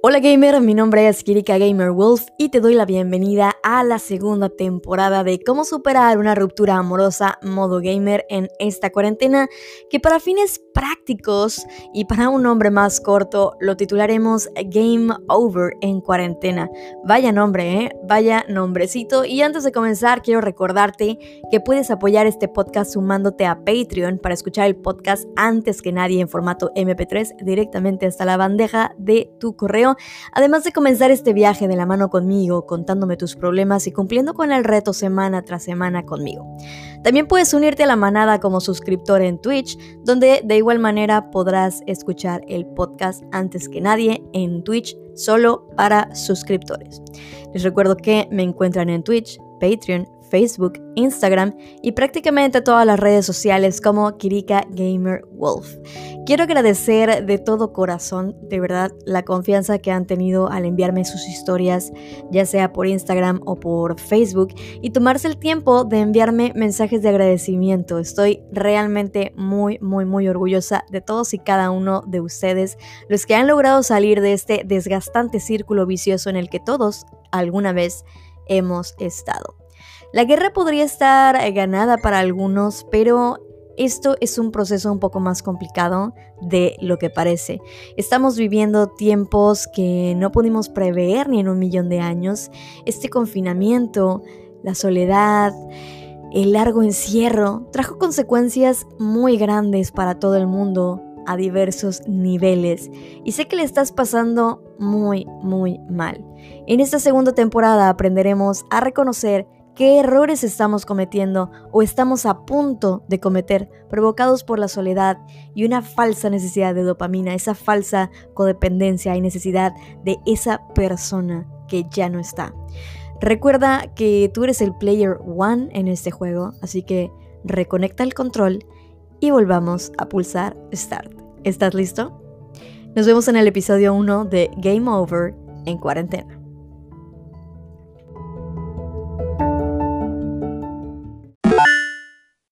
Hola gamer, mi nombre es Kirika Gamer Wolf y te doy la bienvenida a la segunda temporada de cómo superar una ruptura amorosa modo gamer en esta cuarentena que para fines prácticos y para un nombre más corto lo titularemos Game Over en cuarentena. Vaya nombre, ¿eh? Vaya nombrecito. Y antes de comenzar quiero recordarte que puedes apoyar este podcast sumándote a Patreon para escuchar el podcast antes que nadie en formato MP3 directamente hasta la bandeja de tu correo además de comenzar este viaje de la mano conmigo, contándome tus problemas y cumpliendo con el reto semana tras semana conmigo. También puedes unirte a la manada como suscriptor en Twitch, donde de igual manera podrás escuchar el podcast antes que nadie en Twitch solo para suscriptores. Les recuerdo que me encuentran en Twitch, Patreon, Facebook, Instagram y prácticamente todas las redes sociales como Kirika Gamer Wolf. Quiero agradecer de todo corazón, de verdad, la confianza que han tenido al enviarme sus historias, ya sea por Instagram o por Facebook, y tomarse el tiempo de enviarme mensajes de agradecimiento. Estoy realmente muy, muy, muy orgullosa de todos y cada uno de ustedes, los que han logrado salir de este desgastante círculo vicioso en el que todos alguna vez hemos estado. La guerra podría estar eh, ganada para algunos, pero esto es un proceso un poco más complicado de lo que parece. Estamos viviendo tiempos que no pudimos prever ni en un millón de años. Este confinamiento, la soledad, el largo encierro trajo consecuencias muy grandes para todo el mundo a diversos niveles y sé que le estás pasando muy, muy mal. En esta segunda temporada aprenderemos a reconocer qué errores estamos cometiendo o estamos a punto de cometer provocados por la soledad y una falsa necesidad de dopamina, esa falsa codependencia y necesidad de esa persona que ya no está. Recuerda que tú eres el player one en este juego, así que reconecta el control y volvamos a pulsar Start. ¿Estás listo? Nos vemos en el episodio 1 de Game Over en cuarentena.